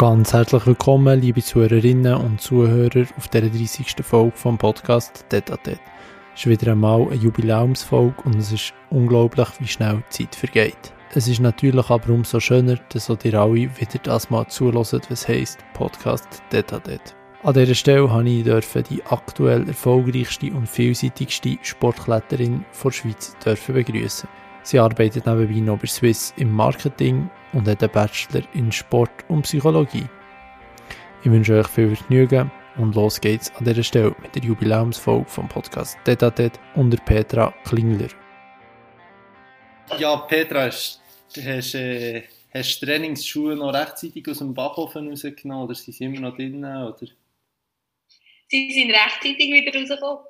Ganz herzlich willkommen, liebe Zuhörerinnen und Zuhörer, auf der 30. Folge vom Podcast Tete Es ist wieder einmal eine Jubiläumsfolge und es ist unglaublich, wie schnell die Zeit vergeht. Es ist natürlich aber umso schöner, dass ihr alle wieder das mal zulassen, was heisst Podcast Tete An dieser Stelle habe ich die aktuell erfolgreichste und vielseitigste Sportkletterin der Schweiz begrüßen. Sie arbeitet nebenbei noch bei Swiss im Marketing und hat einen Bachelor in Sport und Psychologie. Ich wünsche euch viel Vergnügen und los geht's an dieser Stelle mit der Jubiläumsfolge vom Podcast Tete unter Petra Klingler. Ja, Petra, hast, hast, äh, hast Trainingsschuhe noch rechtzeitig aus dem Backofen rausgenommen oder sind sie immer noch drin? Oder? Sie sind rechtzeitig wieder rausgekommen.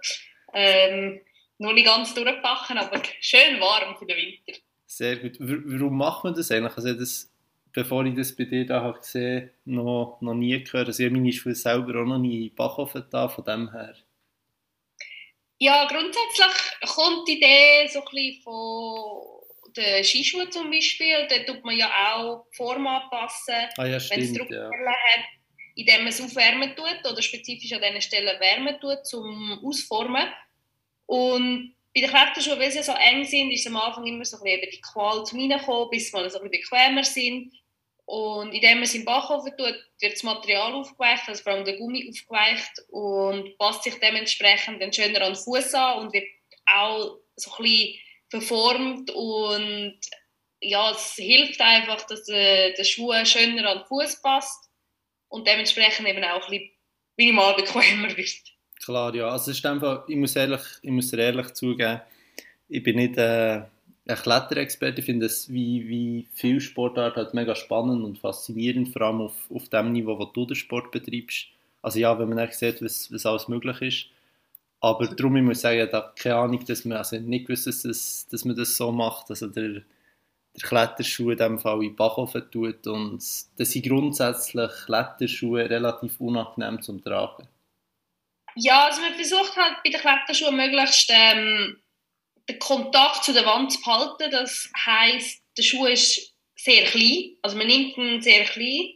Ähm, noch nicht ganz durchpacken, aber schön warm für den Winter. Sehr gut. Warum macht man das eigentlich? Also das, bevor ich das bei dir da habe gesehen noch, noch nie gehört. Also ich habe meine Schuhe selber auch noch nie in Backofen da, von dem her. Ja, grundsätzlich kommt die Idee so ein bisschen von den Skischuhen zum Beispiel. Da tut man ja auch die Form anpassen, ah, ja, wenn es Druckstellen ja. hat, indem man es aufwärmen tut oder spezifisch an diesen Stellen wärmen tut, zum Ausformen. Und bei den Kletterschuhen, weil sie so eng sind, ist am Anfang immer so ein die Qual zum Reinkommen, bis mal so ein bequemer sind. Und indem man es im Backofen tut, wird das Material aufgeweicht, also vor allem der Gummi aufgeweicht und passt sich dementsprechend dann schöner an den Fuß an und wird auch so ein bisschen verformt und ja, es hilft einfach, dass der, der Schuh schöner an den Fuß passt und dementsprechend eben auch ein bisschen minimal bequemer wird. Klar, ja. Also ist einfach, ich, muss ehrlich, ich muss ehrlich zugeben, ich bin nicht äh, ein Kletterexperte. Ich finde es wie, wie viel Sportart halt mega spannend und faszinierend, vor allem auf, auf dem Niveau, wo du den Sport betreibst. Also ja, wenn man sieht, was, was alles möglich ist. Aber darum, ich muss sagen, ich habe keine Ahnung, dass man, also nicht gewusst, dass, das, dass man das so macht. Also der, der Kletterschuh in diesem Fall in Backofen tut und das sind grundsätzlich Kletterschuhe relativ unangenehm zum Tragen. Ja, also man versucht halt bei den Kletterschuhen möglichst ähm, den Kontakt zu der Wand zu behalten. Das heisst, der Schuh ist sehr klein, also man nimmt ihn sehr klein.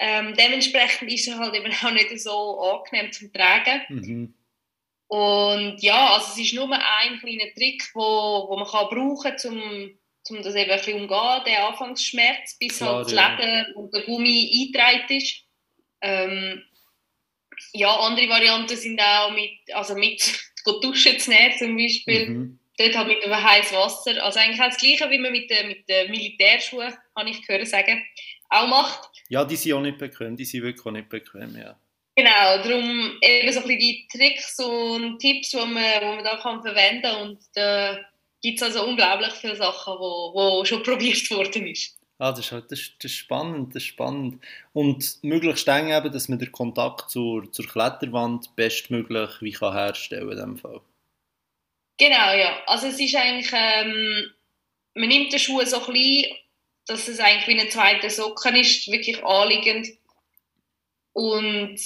Ähm, dementsprechend ist er halt eben auch nicht so angenehm zum Tragen. Mhm. Und ja, also es ist nur ein kleiner Trick, wo, wo man kann brauchen kann, um, um das eben ein bisschen umgehen, den Anfangsschmerz, bis Klar, halt das ja. Leder und der Gummi eingetragen ist. Ähm, ja, andere Varianten sind auch mit, also mit duschen zu nehmen zum Beispiel. Mhm. Dort halt mit einem heißem Wasser. Also eigentlich das Gleiche, wie man mit den, mit den Militärschuhen, habe ich gehört sagen, auch macht. Ja, die sind auch nicht bequem, die sind wirklich auch nicht bequem, ja. Genau, darum eben so ein bisschen die Tricks und Tipps, die man, die man da kann verwenden kann. Und da gibt es also unglaublich viele Sachen, die wo, wo schon probiert worden ist. Ah, das, ist, halt, das, das ist spannend, das ist spannend. Und möglichst eng eben, dass man den Kontakt zur, zur Kletterwand bestmöglich wie kann herstellen kann in Fall. Genau, ja. Also es ist eigentlich, ähm, man nimmt den Schuh so klein, dass es eigentlich wie ein zweiter Socken ist, wirklich anliegend und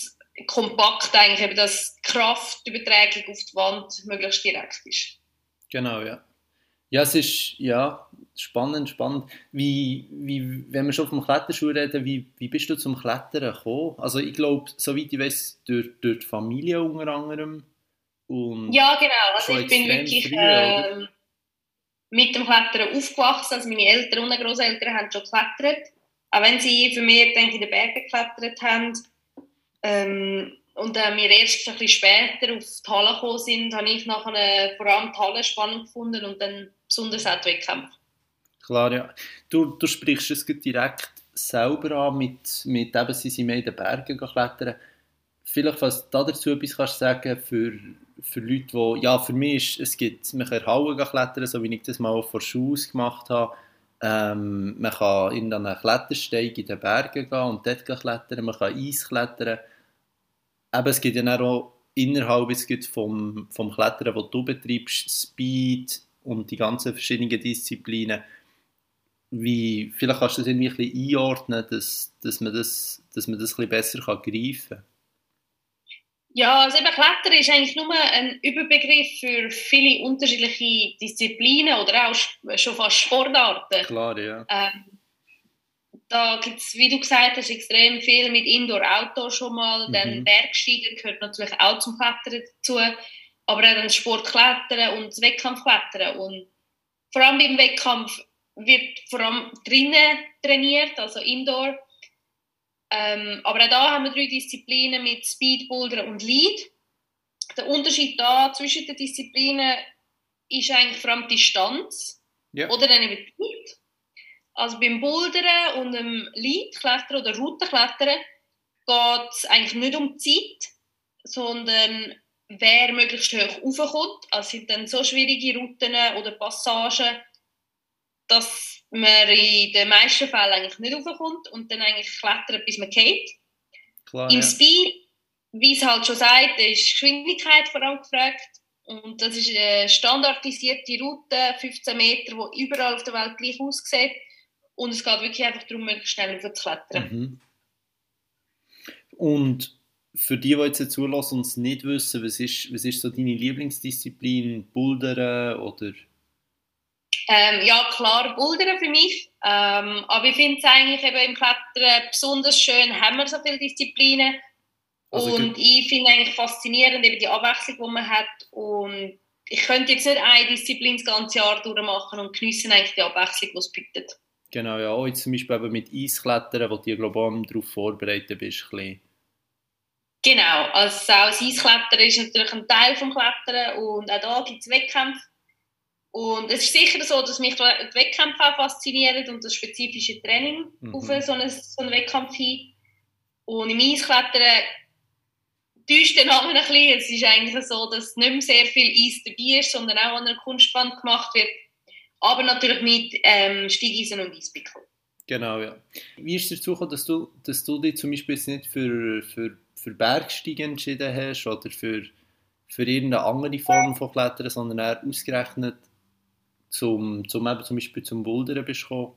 kompakt eigentlich, eben, dass die Kraftübertragung auf die Wand möglichst direkt ist. Genau, ja. Ja, es ist, ja, spannend, spannend. Wie, wie, wenn wir schon vom Kletterschuh reden, wie, wie bist du zum Klettern gekommen? Also ich glaube, soweit ich weiß, durch, durch die Familie unter anderem. Und ja, genau. Also ich bin wirklich früh, äh, mit dem Klettern aufgewachsen. Also meine Eltern und Großeltern haben schon geklettert. Auch wenn sie für mich denke, in den Bergen geklettert haben. Ähm, und äh, wir erst ein bisschen später auf die Halle gekommen sind, habe ich nachher vor allem die Halle spannend gefunden und dann besonders auch die Wettkämpfe. Klar, ja. Du, du sprichst es direkt selber an, mit, mit eben, sie sind mehr in den Bergen klettern. Vielleicht, was du dazu etwas kannst sagen für, für Leute, die, ja, für mich ist, es gibt, man kann Hauen klettern, so wie ich das mal vor Schuhe gemacht habe. Ähm, man kann in einen Klettersteig in den Bergen gehen und dort klettern, man kann Eis klettern. Eben, es gibt ja auch innerhalb gibt vom, vom Klettern, das du betreibst, Speed und die ganzen verschiedenen Disziplinen wie, vielleicht kannst du das irgendwie ein bisschen einordnen, dass, dass, man das, dass man das ein bisschen besser kann greifen kann. Ja, also eben Klettern ist eigentlich nur ein Überbegriff für viele unterschiedliche Disziplinen oder auch schon fast Sportarten. Klar, ja. Ähm, da gibt es, wie du gesagt hast, extrem viel mit Indoor-Outdoor schon mal. Mhm. Dann Bergsteigen gehört natürlich auch zum Klettern dazu. Aber auch dann Sportklettern und das Wettkampfklettern. Und vor allem beim Wettkampf wird vor allem drinnen trainiert, also Indoor. Ähm, aber auch da haben wir drei Disziplinen mit Speed, Boulder und Lead. Der Unterschied da zwischen den Disziplinen ist eigentlich vor allem die Distanz ja. oder dann eben Zeit. Also beim Bouldern und dem Leadklettern oder Routenklettern geht es eigentlich nicht um die Zeit, sondern wer möglichst hoch raufkommt. Also sind dann so schwierige Routen oder Passagen, dass man in den meisten Fällen eigentlich nicht raufkommt und dann eigentlich klettert, bis man geht. Klar, Im ja. Speed, wie es halt schon sagt, ist Geschwindigkeit vor allem gefragt. Und das ist eine standardisierte Route, 15 Meter, die überall auf der Welt gleich aussieht. Und es geht wirklich einfach darum, möglichst schnell zu klettern. Mhm. Und für die, die jetzt zulassen und es nicht wissen, was ist, was ist so deine Lieblingsdisziplin? Bouldern oder? Ähm, ja, klar, Bouldern für mich. Ähm, aber ich finde es eigentlich eben im Klettern besonders schön, haben wir so viele Disziplinen. Also und ich finde eigentlich faszinierend eben die Abwechslung, die man hat. Und ich könnte jetzt nicht eine Disziplin das ganze Jahr durchmachen und geniessen eigentlich die Abwechslung, die es bietet. Genau, ja. Auch jetzt zum Beispiel eben mit Eisklettern, wo du ja global darauf vorbereitet bist. Ein genau, also auch das Eisklettern ist natürlich ein Teil des Klettern und auch da gibt es Wettkämpfe. Und es ist sicher so, dass mich die Wettkämpfe auch faszinieren und das spezifische Training mhm. auf so einen, so einen Wettkampf hin. Und im Eisklettern täuscht den Namen ein bisschen. Es ist eigentlich so, dass nicht mehr sehr viel Eis dabei ist, sondern auch an einer Kunstband gemacht wird aber natürlich mit ähm, Steigeisen und Eispickel. Genau, ja. Wie ist es dazu gekommen, dass du, dass du dich zum Beispiel jetzt nicht für, für, für Bergsteigen entschieden hast oder für, für irgendeine andere Form von Klettern, sondern eher ausgerechnet zum, zum, eben zum Beispiel zum Bouldern bist gekommen?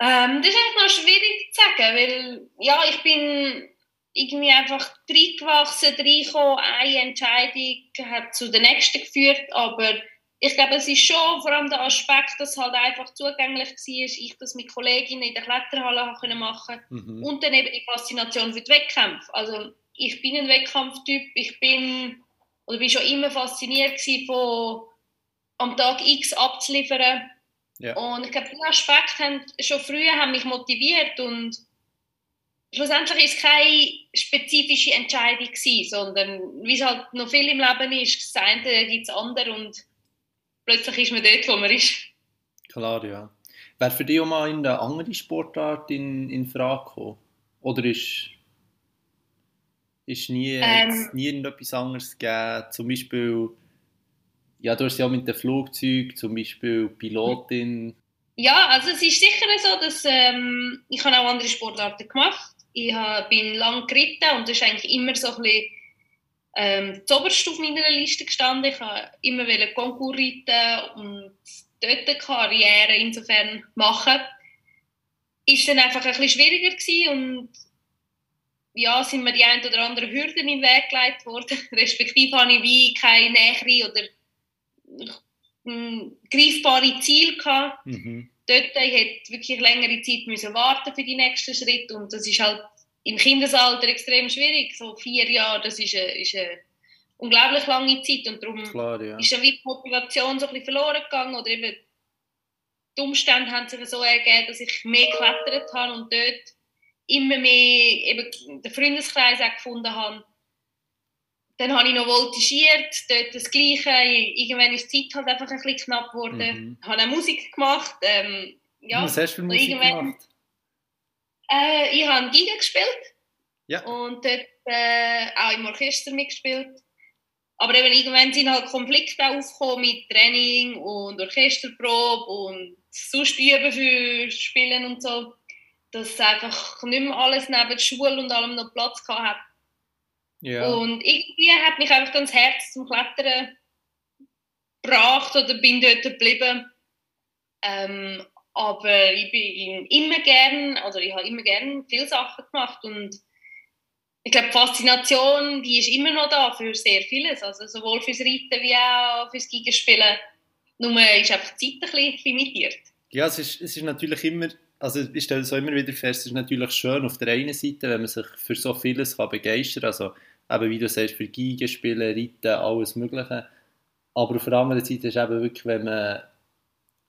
Ähm, das ist eigentlich noch schwierig zu sagen, weil ja, ich bin irgendwie einfach reingewachsen, reingekommen, eine Entscheidung hat zu der nächsten geführt, aber ich glaube, es ist schon vor allem der Aspekt, dass es halt einfach zugänglich war, ich das mit Kolleginnen in der Kletterhalle machen mhm. und dann eben die Faszination für die Wettkämpfe. Also ich bin ein Wettkampftyp, ich bin oder bin schon immer fasziniert von am Tag X abzuliefern. Ja. Und ich glaube, diese Aspekte haben schon früher haben mich motiviert und schlussendlich ist es keine spezifische Entscheidung gewesen, sondern wie es halt noch viel im Leben ist, das eine gibt es andere und plötzlich ist man dort, wo man ist. Klar, ja. Wäre für dich auch mal eine andere Sportart in, in Frage gekommen? Oder ist, ist nie, ähm, nie irgendetwas anderes gegeben? Zum Beispiel, ja, du hast ja mit dem Flugzeug, zum Beispiel Pilotin. Ja, also es ist sicher so, dass ähm, ich habe auch andere Sportarten gemacht. Ich habe, bin lang geritten und das ist eigentlich immer so ein bisschen ähm, zuoberst auf meiner Liste gestanden. Ich wollte immer Konkurs reiten und dort eine Karriere insofern machen. Ist dann einfach ein bisschen schwieriger gewesen und ja, sind mir die ein oder andere Hürden den Weg gelegt worden. Respektive habe ich wie keine nähere oder hm, greifbare Ziel gehabt. Mhm. Dort ich hätte wirklich längere Zeit müssen warten für die nächsten Schritte und das ist halt im Kindesalter extrem schwierig. So vier Jahre, das ist eine, ist eine unglaublich lange Zeit und darum Klar, ja. ist dann die Motivation so ein bisschen verloren gegangen oder eben die Umstände haben sich so ergeben, dass ich mehr geklettert habe und dort immer mehr eben den Freundeskreis auch gefunden habe. Dann habe ich noch voltigiert, dort das Gleiche. Irgendwann ist die Zeit halt einfach ein bisschen knapp geworden. Mhm. Ich habe auch Musik gemacht. Ähm, ja, Was hast du für Musik gemacht? Äh, ich habe Giga gespielt. Ja. Und dort äh, auch im Orchester mitgespielt. Aber eben irgendwann sind halt Konflikte aufgekommen mit Training und Orchesterprobe und sonst üben für Spielen und so, dass einfach nicht mehr alles neben der Schule und allem noch Platz hat. Ja. Und irgendwie hat mich einfach dann das Herz zum Klettern gebracht oder bin dort geblieben. Ähm, aber ich bin immer gern, also ich habe immer gern viele Sachen gemacht und ich glaube, die Faszination, die ist immer noch da für sehr vieles, also sowohl fürs Reiten wie auch fürs Gigenspielen. Nur ist einfach die Zeit ein bisschen limitiert. Ja, es ist, es ist natürlich immer also ich stelle es auch immer wieder fest, es ist natürlich schön auf der einen Seite, wenn man sich für so vieles kann begeistern kann, also eben wie du sagst, für Gigen spielen, Reiten, alles mögliche, aber auf der anderen Seite ist eben wirklich, wenn man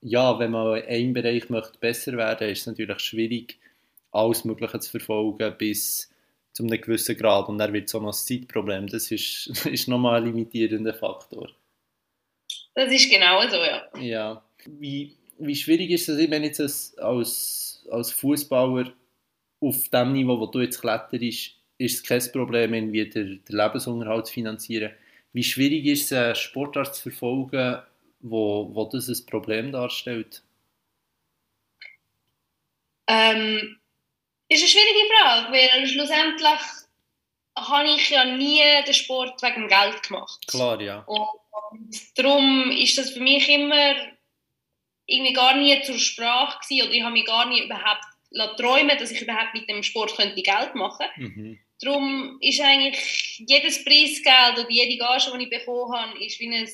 ja, wenn man in einem Bereich möchte besser werden, ist es natürlich schwierig, alles Mögliche zu verfolgen bis zu einem gewissen Grad und dann wird es auch noch ein Zeitproblem. Das ist, ist nochmal ein limitierender Faktor. Das ist genau so, ja. Ja. Wie, wie schwierig ist es, wenn jetzt als, als Fußballer auf dem Niveau, wo du jetzt kletterst, ist es kein Problem, irgendwie den, den Lebensunterhalt zu finanzieren. Wie schwierig ist es, Sportart zu verfolgen, wo, wo das ein Problem darstellt? Ähm, ist eine schwierige Frage, weil schlussendlich habe ich ja nie den Sport wegen Geld gemacht. Klar, ja. Und darum ist das für mich immer irgendwie gar nie zur Sprache gewesen, oder ich habe mich gar nie überhaupt träumen, dass ich überhaupt mit dem Sport könnte Geld machen. Mhm. Darum ist eigentlich jedes Preisgeld oder jede Gage, die ich bekommen habe, ist wie ein,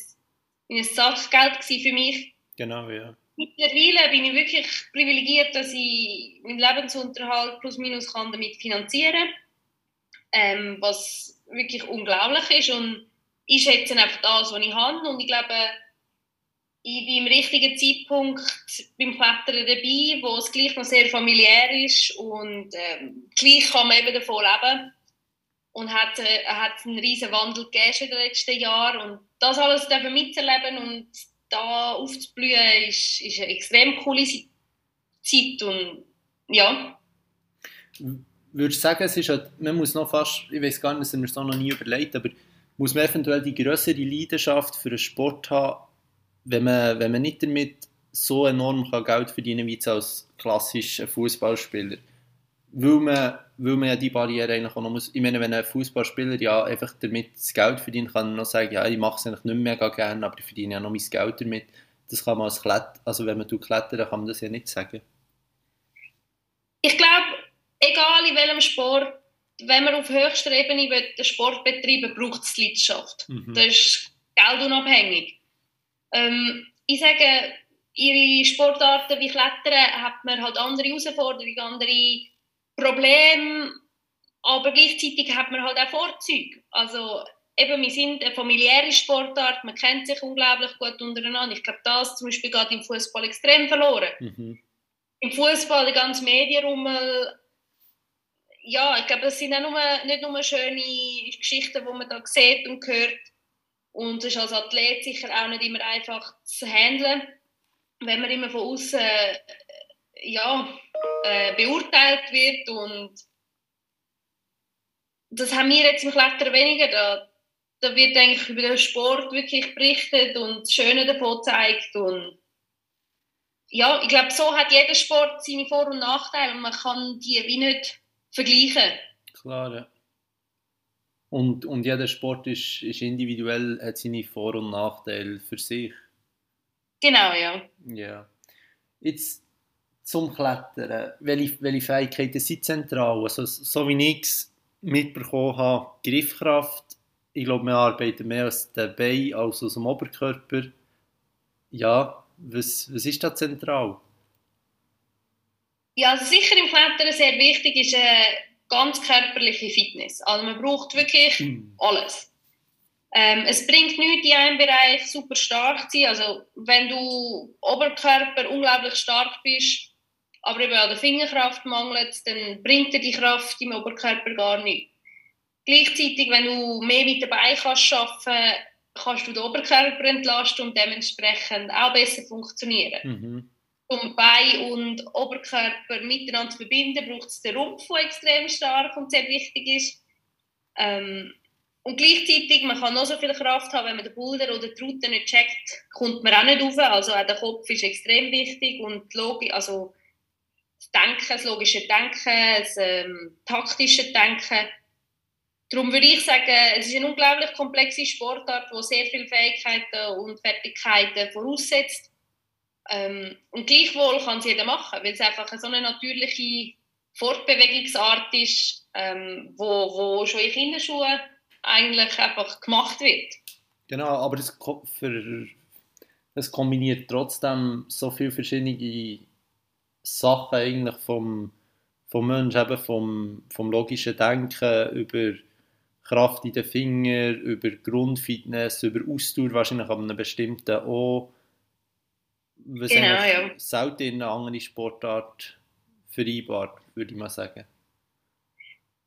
ein Sachgeld für mich. Genau, ja. Mittlerweile bin ich wirklich privilegiert, dass ich meinen Lebensunterhalt plus minus kann damit finanzieren ähm, was wirklich unglaublich ist und ich schätze einfach das, was ich habe und ich glaube, ich bin im richtigen Zeitpunkt beim Klettern dabei, wo es gleich noch sehr familiär ist und ähm, gleich kann man eben davon leben und hat, äh, hat einen riesen Wandel gegeben in den letzten Jahren und das alles mitzuerleben und da aufzublühen, ist, ist eine extrem coole Zeit und ja. Würdest du sagen, es ist halt, man muss noch fast, ich weiß gar nicht, das haben es noch nie überlegt, aber muss man eventuell die größere Leidenschaft für einen Sport haben, wenn man, wenn man nicht damit so enorm Geld verdienen kann, wie als klassischer Fußballspieler? Weil man, weil man ja die Barriere eigentlich auch noch muss. Ich meine, wenn ein Fußballspieler ja einfach damit das Geld verdient, kann er noch sagen, ja, ich mache es eigentlich nicht mega gerne, aber ich verdiene ja noch mein Geld damit. Das kann man als Kletter, also wenn man klettern, kann man das ja nicht sagen. Ich glaube, egal in welchem Sport, wenn man auf höchster Ebene den Sport betreiben braucht es Leidenschaft. Mhm. Das ist geldunabhängig. Ähm, ich sage, ihre Sportarten wie Klettern hat man halt andere Herausforderungen, andere Probleme, aber gleichzeitig hat man halt auch Vorzüge. Also eben, wir sind eine familiäre Sportart, man kennt sich unglaublich gut untereinander. Ich glaube, das zum Beispiel geht im Fußball extrem verloren. Mhm. Im Fußball, der ganze Medienrummel, ja, ich glaube, das sind auch nur, nicht nur schöne Geschichten, die man da sieht und hört. Und es ist als Athlet sicher auch nicht immer einfach zu handeln, wenn man immer von außen ja, äh, beurteilt wird und das haben wir jetzt im Klettern weniger. Da, da wird eigentlich über den Sport wirklich berichtet und das Schöne davon gezeigt und ja, ich glaube, so hat jeder Sport seine Vor- und Nachteile und man kann die wie nicht vergleichen. Klar, ja. Und, und jeder Sport ist, ist individuell, hat seine Vor- und Nachteile für sich. Genau, ja. Ja. Jetzt zum Klettern. Welche, welche Fähigkeiten sind zentral? Also, so wie ich es mitbekommen habe, Griffkraft. Ich glaube, wir arbeiten mehr aus dem Bein als aus dem Oberkörper. Ja, was, was ist da zentral? Ja, also sicher im Klettern sehr wichtig ist eine äh, ganz körperliche Fitness. Also man braucht wirklich mhm. alles. Ähm, es bringt nichts, in einem Bereich super stark zu sein. Also wenn du Oberkörper unglaublich stark bist, aber eben an der Fingerkraft mangelt, dann bringt dir die Kraft im Oberkörper gar nichts. Gleichzeitig, wenn du mehr mit dabei kannst arbeiten, kannst du den Oberkörper entlasten und dementsprechend auch besser funktionieren. Mhm. Um Bein und Oberkörper miteinander zu verbinden, braucht es den Rumpf, der extrem stark und sehr wichtig ist. Ähm, und gleichzeitig, man kann noch so viel Kraft haben, wenn man den Boulder oder die Route nicht checkt, kommt man auch nicht rauf. Also auch der Kopf ist extrem wichtig und Logik, also das Denken, das logische Denken, das ähm, taktische Denken. Darum würde ich sagen, es ist eine unglaublich komplexe Sportart, die sehr viele Fähigkeiten und Fertigkeiten voraussetzt. Ähm, und gleichwohl kann es jeder machen, weil es einfach so eine natürliche Fortbewegungsart ist, ähm, wo, wo schon in Kinderschuhen eigentlich einfach gemacht wird. Genau, aber es, kombiniert trotzdem so viele verschiedene Sachen eigentlich vom, vom Mensch, eben vom, vom logischen Denken über Kraft in den Fingern, über Grundfitness, über Ausdauer wahrscheinlich an einem bestimmten auch, was Genau, ja. selten in einer anderen Sportart vereinbart, würde ich mal sagen.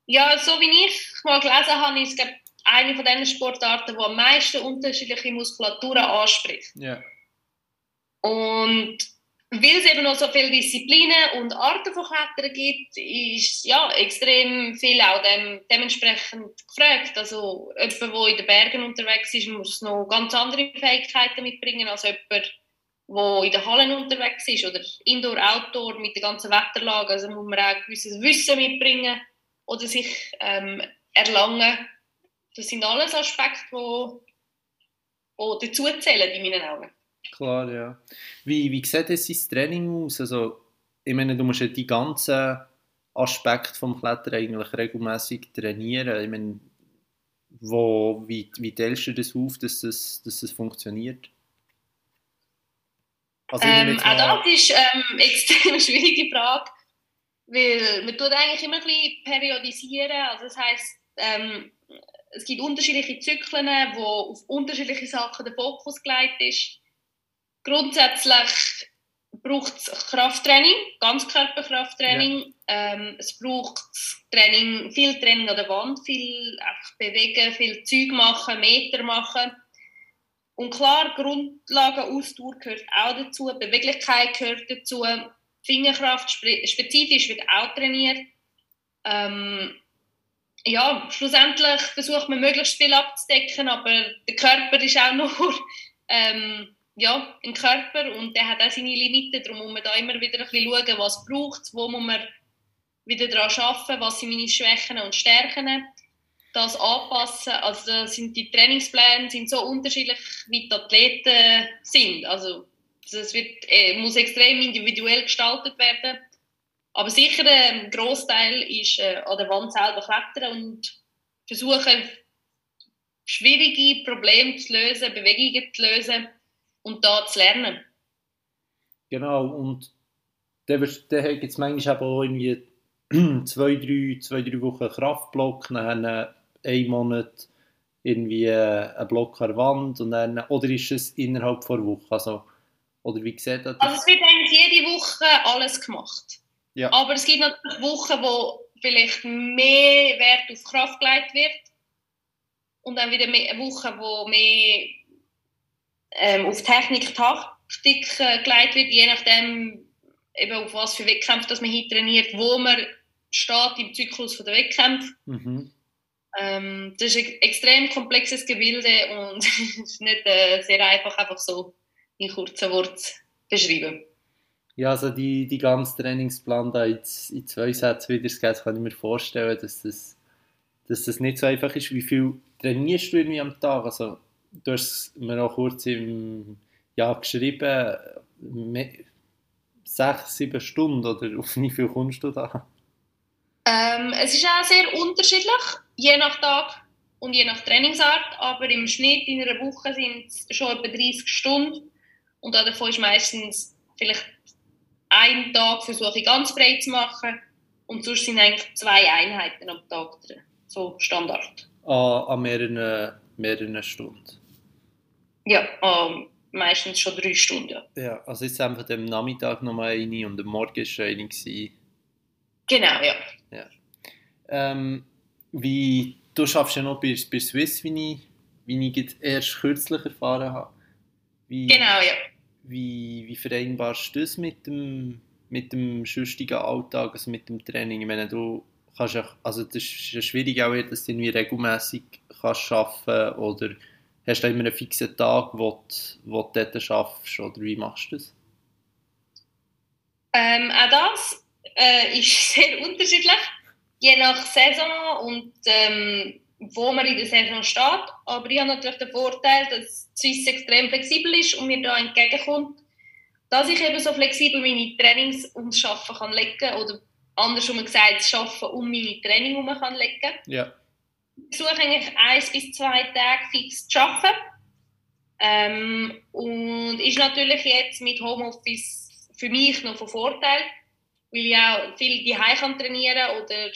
Ja, so wie ich mal gelesen habe, ist es eine von diesen Sportarten, die am meisten unterschiedliche Muskulaturen anspricht. Ja. Und weil es eben noch so viele Disziplinen und Arten von Klettern gibt, ist ja extrem viel auch dem, dementsprechend gefragt. Also jemand, der in den Bergen unterwegs ist, muss noch ganz andere Fähigkeiten mitbringen als jemand, der in den Hallen unterwegs ist oder Indoor, Outdoor mit der ganzen Wetterlage. Also muss man auch gewisses Wissen mitbringen oder sich ähm, erlangen. Das sind alles Aspekte, die, die dazu zählen in meinen Augen. Klar, ja. Wie, wie sieht das sein Training aus? Also, ich meine, du musst ja die ganzen Aspekte vom Klettern eigentlich regelmäßig trainieren. Ich meine, wo, wie, wie teilst du das auf, dass das, dass das funktioniert? Also, ähm, auch das ist ähm, eine extrem schwierige Frage, weil man tut eigentlich immer ein bisschen periodisieren. Also das heisst, ähm, es gibt unterschiedliche Zyklen, wo auf unterschiedliche Sachen der Fokus gelegt ist. Grundsätzlich braucht es Krafttraining, Ganzkörperkrafttraining. Ja. Ähm, es braucht Training, viel Training an der Wand, viel einfach bewegen, viel Zeug machen, Meter machen. Und klar, Grundlagenausdauer gehört auch dazu, Beweglichkeit gehört dazu, Fingerkraft spezifisch wird auch trainiert. Ähm, ja, schlussendlich versucht man möglichst viel abzudecken, aber der Körper ist auch nur ähm, ja, ein Körper und der hat auch seine Limiten, darum muss man da immer wieder ein bisschen schauen, was braucht wo muss man wieder daran arbeiten, was sind meine Schwächen und Stärken, das anpassen, also da sind die Trainingspläne sind so unterschiedlich, wie die Athleten sind, also es äh, muss extrem individuell gestaltet werden, aber sicher ein Großteil ist äh, an der Wand selber klettern und versuchen schwierige Probleme zu lösen, Bewegungen zu lösen, und da zu lernen. Genau, und dann, gibt es manchmal auch irgendwie zwei, drei, zwei, drei Wochen Kraftblock, dann einen Monat irgendwie ein Block an der Wand und dann, oder ist es innerhalb der Woche? Also, oder wie sieht das? Also es wird eigentlich jede Woche alles gemacht. Ja. Aber es gibt natürlich Wochen, wo vielleicht mehr Wert auf Kraft gelegt wird und dann wieder Wochen, wo mehr ähm, auf Technik, Taktik äh, geleitet wird, je nachdem, eben auf was für Wettkämpfe dass man hier trainiert, wo man steht im Zyklus der Wettkämpfe. Mhm. Ähm, das ist ein extrem komplexes Gebilde und es ist nicht äh, sehr einfach, einfach so in kurzen Worten beschreiben. Ja, also die, die ganze Trainingsplan da in, in zwei Sätzen wiederzugeben, kann ich mir vorstellen, dass das, dass das nicht so einfach ist. Wie viel trainierst du irgendwie am Tag? Also du hast mir auch kurz im Jahr geschrieben, sechs, sieben Stunden oder auf wie viel kommst du da? Ähm, es ist auch sehr unterschiedlich, je nach Tag und je nach Trainingsart, aber im Schnitt in einer Woche sind es schon etwa 30 Stunden und davon ist meistens vielleicht ein Tag versuche ich ganz breit zu machen und sonst sind eigentlich zwei Einheiten am Tag drin, so Standard. An, an mehreren, mehreren Stunden? Ja, ähm, meistens schon drei Stunden. Ja, also ist einfach am Nachmittag nochmal eine und am Morgen schon eine. Genau, ja. ja. Ähm, wie, du schaffst ja noch bei, bei Swiss, wie ich, wie ich erst kürzlich erfahren habe. Wie, genau, ja. Wie, wie vereinbarst du das mit dem, mit dem sonstigen Alltag, also mit dem Training? Ich meine, du kannst ja, also das ist ja schwierig auch, dass du irgendwie regelmäßig kannst arbeiten oder Hast du immer einen fixen Tag, wo du, wo du dort schaffst oder wie machst du das? Ähm, auch das äh, ist sehr unterschiedlich, je nach Saison und ähm, wo man in der Saison steht. Aber ich habe natürlich den Vorteil, dass Swiss extrem flexibel ist und mir da entgegenkommt, dass ich eben so flexibel meine Trainings ums Arbeiten kann legen oder andersrum gesagt, das Arbeiten um meine Training herum kann legen. Ja versuche eigentlich eins bis zwei Tage fix zu arbeiten. Ähm, und ist natürlich jetzt mit Homeoffice für mich noch von Vorteil, weil ich auch viel die kann trainieren oder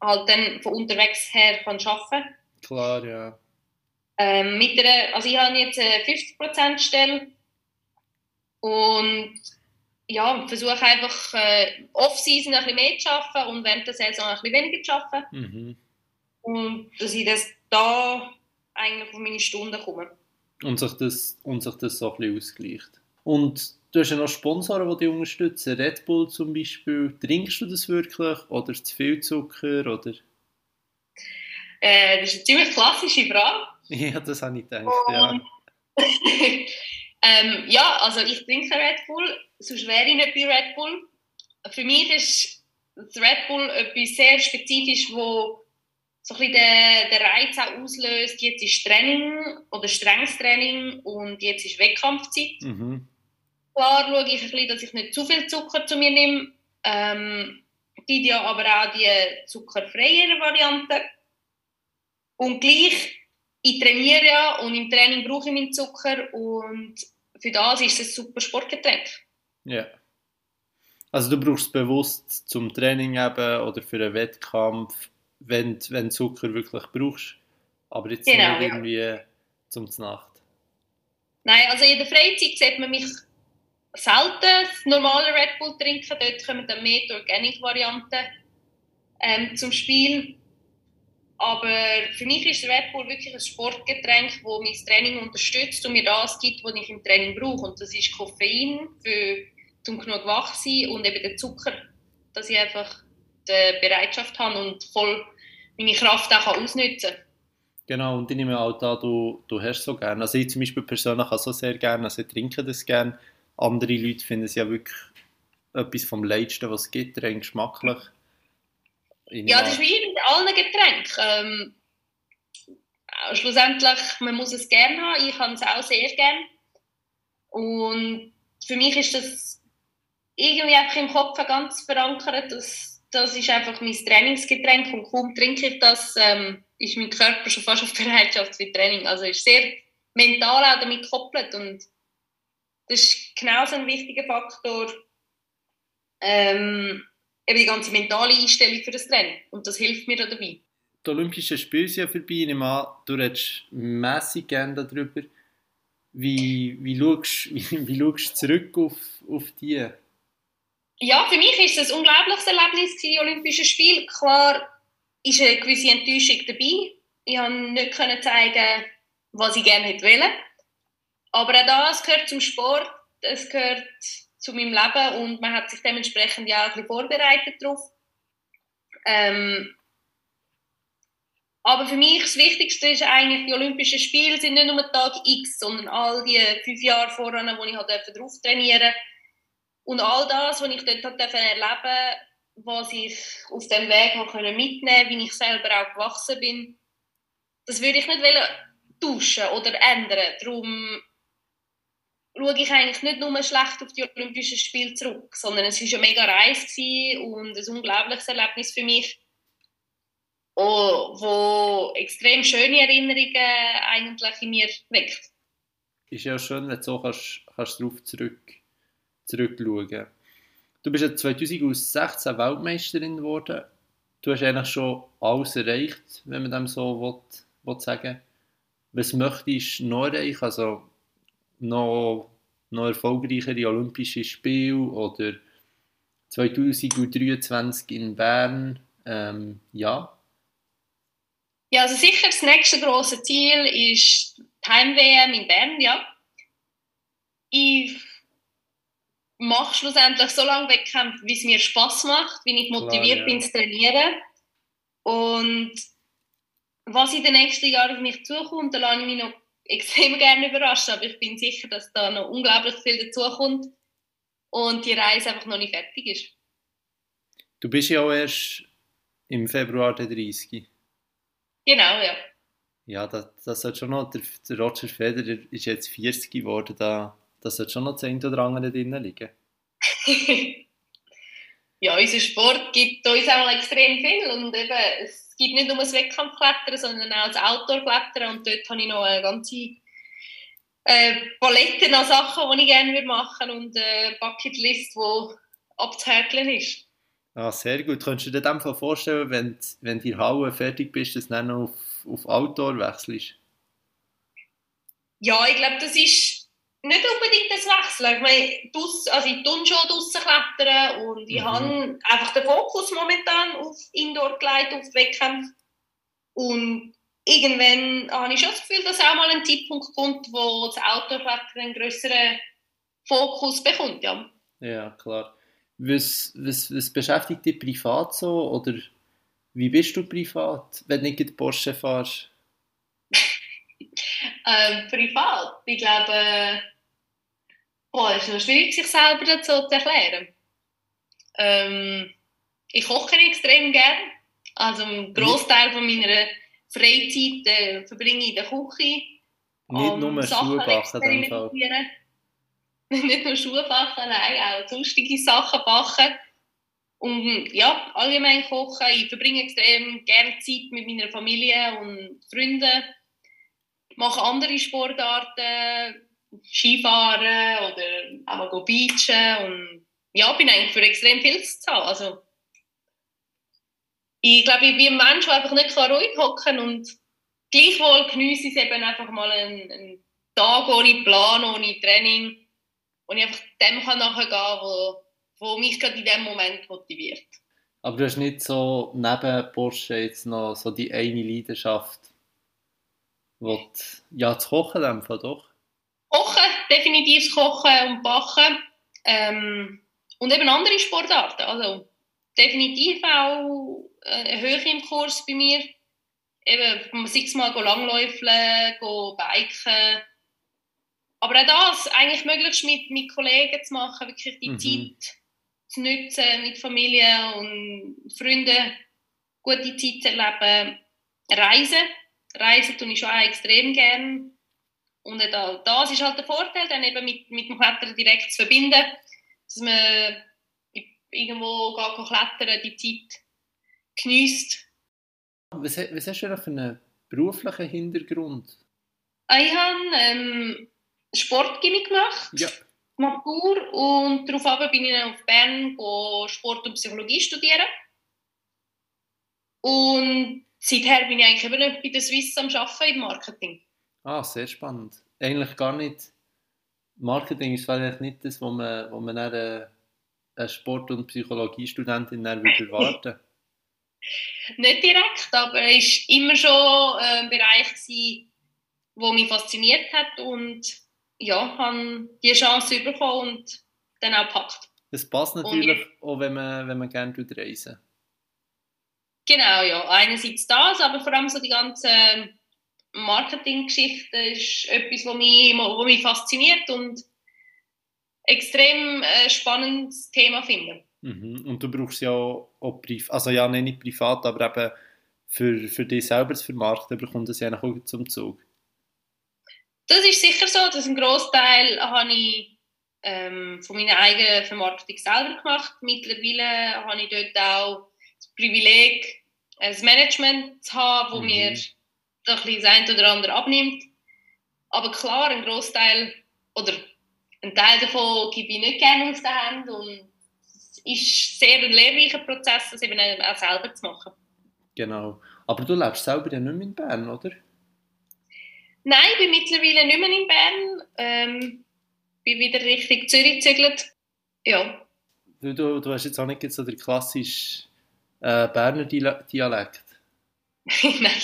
halt dann von unterwegs her kann arbeiten. Klar, ja. Ähm, mit einer, also ich habe jetzt eine 50% Stelle und ja, versuche einfach äh, Off-Season ein bisschen mehr zu arbeiten und während der Saison ein bisschen weniger zu arbeiten. Mhm. Und dass ich das da eigentlich auf meine Stunden komme. Und sich das, und sich das so ein bisschen ausgleicht. Und du hast ja noch Sponsoren, die dich unterstützen. Red Bull zum Beispiel. Trinkst du das wirklich? Oder zu viel Zucker? Oder? Äh, das ist eine ziemlich klassische Frage. Ja, das habe ich gedacht, ja. ähm, ja, also ich trinke Red Bull, sonst wäre ich nicht bei Red Bull. Für mich ist das Red Bull etwas sehr spezifisch, wo so ein bisschen den, den Reiz auch auslöst. Jetzt ist Training oder strenges Training und jetzt ist Wettkampfzeit. Mhm. Klar schaue ich ein bisschen, dass ich nicht zu viel Zucker zu mir nehme. Ähm, gibt ja aber auch die zuckerfreie Variante. Und gleich, ich trainiere ja und im Training brauche ich meinen Zucker und für das ist es ein super Sportgetränk. Ja. Also du brauchst es bewusst zum Training eben oder für einen Wettkampf, wenn, wenn Zucker wirklich brauchst. Aber jetzt Genau, nicht ja. irgendwie zum Nacht. Nein, also in der Freizeit sieht man mich selten das normale Red Bull trinken. Dort kommen dann mehr die Organic-Varianten ähm, zum Spiel. Aber für mich ist Red Bull wirklich ein Sportgetränk, das mein Training unterstützt und mir das gibt, was ich im Training brauche. Und das ist Koffein, für, um genug wach zu sein und eben der Zucker, dass ich einfach die Bereitschaft habe und voll meine Kraft auch kann ausnutzen kann. Genau, und ich nehme auch da, du, du hast so gerne. Also ich zum Beispiel persönlich auch so sehr gerne, also ich trinke das gerne. Andere Leute finden es ja wirklich etwas vom Leidsten, was es gibt, rein geschmacklich. Ich Ja, das ist wie mit allen Getränken. Ähm, äh, schlussendlich, man muss es gerne haben. Ich habe es auch sehr gern. Und für mich ist das irgendwie einfach im Kopf ganz verankert. Das, das ist einfach mein Trainingsgetränk und kaum trinke ich das, ähm, ist mein Körper schon fast auf Bereitschaft für Training. Also ist sehr mental auch damit gekoppelt und das ist genauso ein wichtiger Faktor. Ähm, eben die ganze mentale Einstellung für das Training. Und das hilft mir da dabei. die Olympischen Spiele sind ja vorbei. Ich nehme an, du redest mässig gerne darüber. Wie, wie, schaust, wie, wie schaust du zurück auf, auf die? Ja, für mich ist es ein unglaubliches Erlebnis, die Olympischen Spiele. Klar ist eine gewisse Enttäuschung dabei. Ich konnte nicht zeigen, was ich gerne hätte wollen. Aber auch das gehört zum Sport, es gehört zu meinem Leben und man hat sich dementsprechend ja auch ein bisschen vorbereitet darauf. Ähm, aber für mich das Wichtigste ist eigentlich, die Olympischen Spiele sind nicht nur Tag X, sondern all die fünf Jahre voran, wo ich halt drauf trainieren durfte. Und all das, was ich dort durfte erleben was ich auf dem Weg mitnehmen wie ich selber auch gewachsen bin, das würde ich nicht tauschen oder ändern. Darum schaue ich eigentlich nicht nur schlecht auf die Olympischen Spiele zurück, sondern es war eine mega Reise und ein unglaubliches Erlebnis für mich, wo extrem schöne Erinnerungen eigentlich in mir weckt. Ist ja schön, wenn du so kannst, kannst darauf zurück, zurückschauen. Du bist ja 2016 Weltmeisterin geworden. Du hast eigentlich schon alles erreicht, wenn man dem so will, will sagen Was möchtest du noch erreichen? Also noch, noch erfolgreichere Olympische Spiele oder 2023 in Bern? Ähm, ja. Ja, also sicher das nächste große Ziel ist die Heim-WM in Bern, ja. Ich mache schlussendlich so lange Wettkämpfe, wie es mir Spaß macht, wie ich Klar, motiviert ja. bin zu trainieren. Und was in den nächsten Jahren auf mich zukommt, da lasse ich mich noch extrem gerne überraschen. Aber ich bin sicher, dass da noch unglaublich viel dazukommt und die Reise einfach noch nicht fertig ist. Du bist ja auch erst im Februar der 30. Genau, ja. Ja, das, das sollte schon noch, der, der Roger Federer ist jetzt 40 geworden, da, das sollte schon noch das eine oder andere drin liegen. ja, unser Sport gibt uns auch extrem viel und eben, es gibt nicht nur das Wettkampfklettern, sondern auch das Outdoor-Klettern und dort habe ich noch eine ganze äh, Palette an Sachen, die ich gerne würde machen und eine Bucketlist, die abzuhäkeln ist. Ah, sehr gut. Könntest du dir dann vorstellen, wenn, wenn die Halle fertig bist, dass du dann noch auf, auf Outdoor wechselst? Ja, ich glaube, das ist nicht unbedingt das Wechseln. Ich meine, dus, also ich tue schon draussen klettern und ich mhm. habe einfach den Fokus momentan auf Indoor gelegt, auf Wettkämpfe. Und irgendwann habe ich schon das Gefühl, dass auch mal ein Zeitpunkt kommt, wo das Outdoor-Klettern einen größeren Fokus bekommt. Ja, ja klar. Was, was, was beschäftigt dich privat so? Oder wie bist du privat, wenn du nicht Porsche fährst? ähm, privat? Ich glaube, boah, es ist noch schwierig, sich selber dazu zu erklären. Ähm, ich koche extrem gerne. Also einen Großteil von meiner Freizeit äh, verbringe ich in der Küche. Nicht um nur Schuhe backen, nicht nur Schuhe backen, nein, auch sonstige Sachen backen. Und ja, allgemein kochen. Ich verbringe extrem gerne Zeit mit meiner Familie und Freunden. Mache andere Sportarten, Skifahren auch mal beachen. Und ja, bin eigentlich für extrem viel zu zahlen. Also, ich glaube, ich bin ein Mensch, der einfach nicht ruhig hocken und gleichwohl genieße ich es eben einfach mal einen, einen Tag ohne Plan, ohne Training und ich einfach dem kann nachher gehen, wo, wo mich gerade in dem Moment motiviert. Aber du hast nicht so neben Porsche jetzt noch so die eine Leidenschaft, die, ja, das Kochen in Fall doch? Kochen, definitiv Kochen und Backen ähm, und eben andere Sportarten, also definitiv auch äh, Höhe im Kurs bei mir, eben sechsmal langläufeln, biken, aber auch das eigentlich möglichst mit, mit Kollegen zu machen, wirklich die mhm. Zeit zu nutzen mit Familie und Freunden, gute Zeit zu erleben. Reisen. Reisen tue ich schon auch extrem gerne. Und das ist halt der Vorteil, dann eben mit, mit dem Klettern direkt zu verbinden, dass man irgendwo geht klettern, die Zeit genießt. Was, was hast du für einen beruflichen Hintergrund? Ich habe ähm, Sportgymnastik gemacht. Ja. Matur und daraufhin bin ich auf Bern Sport und Psychologie studieren. Und seither bin ich eigentlich eben bei der Swiss am Arbeiten im Marketing. Ah, sehr spannend. Eigentlich gar nicht. Marketing ist vielleicht nicht das, wo man, wo man eine, eine Sport- und Psychologiestudentin würde erwarten Nicht direkt, aber es war immer schon ein Bereich, der mich fasziniert hat und ja, habe die Chance bekommen und dann auch gepackt. Das passt natürlich ich, auch, wenn man, wenn man gerne reisen Genau, ja. Einerseits das, aber vor allem so die ganze Marketinggeschichte ist etwas, was mich, was mich fasziniert und extrem äh, spannendes Thema finde. Mhm. Und du brauchst ja auch, privat, also ja, nicht privat, aber eben für, für dich selber zu vermarkten, bekommt das ja auch zum Zug. Das ist sicher so, dass ein Großteil habe ich ähm, von meiner eigenen Vermarktung selber gemacht. Mittlerweile habe ich dort auch das Privileg, ein Management zu haben, wo mhm. mir das ein oder andere abnimmt. Aber klar, ein Großteil oder ein Teil davon gebe ich nicht gerne aus der Hand und es ist sehr ein lehrreicher Prozess, das eben auch selber zu machen. Genau. Aber du lebst selber ja nicht mehr in Bern, oder? Nein, ich bin mittlerweile nicht mehr in Bern. Ähm, bin wieder Richtung Zürich gezügelt. Ja. Du, du, du hast jetzt auch nicht so den klassischen äh, Berner Dialekt. Nein,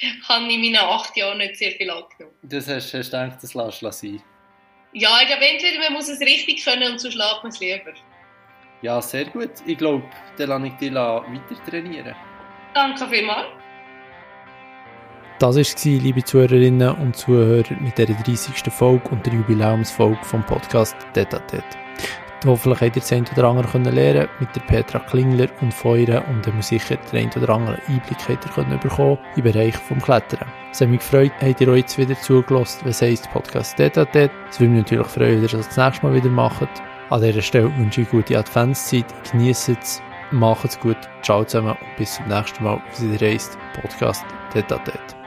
ich habe in meinen acht Jahren nicht sehr viel angenommen. Das hast, hast du gedacht, das lässt du sein? Ja, ich glaube, entweder man muss es richtig können und so schlägt man es lieber. Ja, sehr gut. Ich glaube, dann lasse ich dich weiter trainieren. Danke vielmals. Das war, liebe Zuhörerinnen und Zuhörer, mit der 30. Folge und der Jubiläumsfolge vom Podcast Detatet. Hoffentlich habt ihr das eine oder andere können lernen mit der Petra Klingler und ihr und dann sicher den einen oder anderen Einblick habt ihr können bekommen im Bereich vom Klettern. Es hat mich gefreut, habt ihr euch jetzt wieder zugelassen, was heisst Podcast Detatet. Es würde mich natürlich freuen, wenn ihr das, nächste Mal wieder macht. An dieser Stelle wünsche ich gute Adventszeit, genießt es, macht es gut, ciao zusammen und bis zum nächsten Mal, was ihr heisst Podcast Detatet.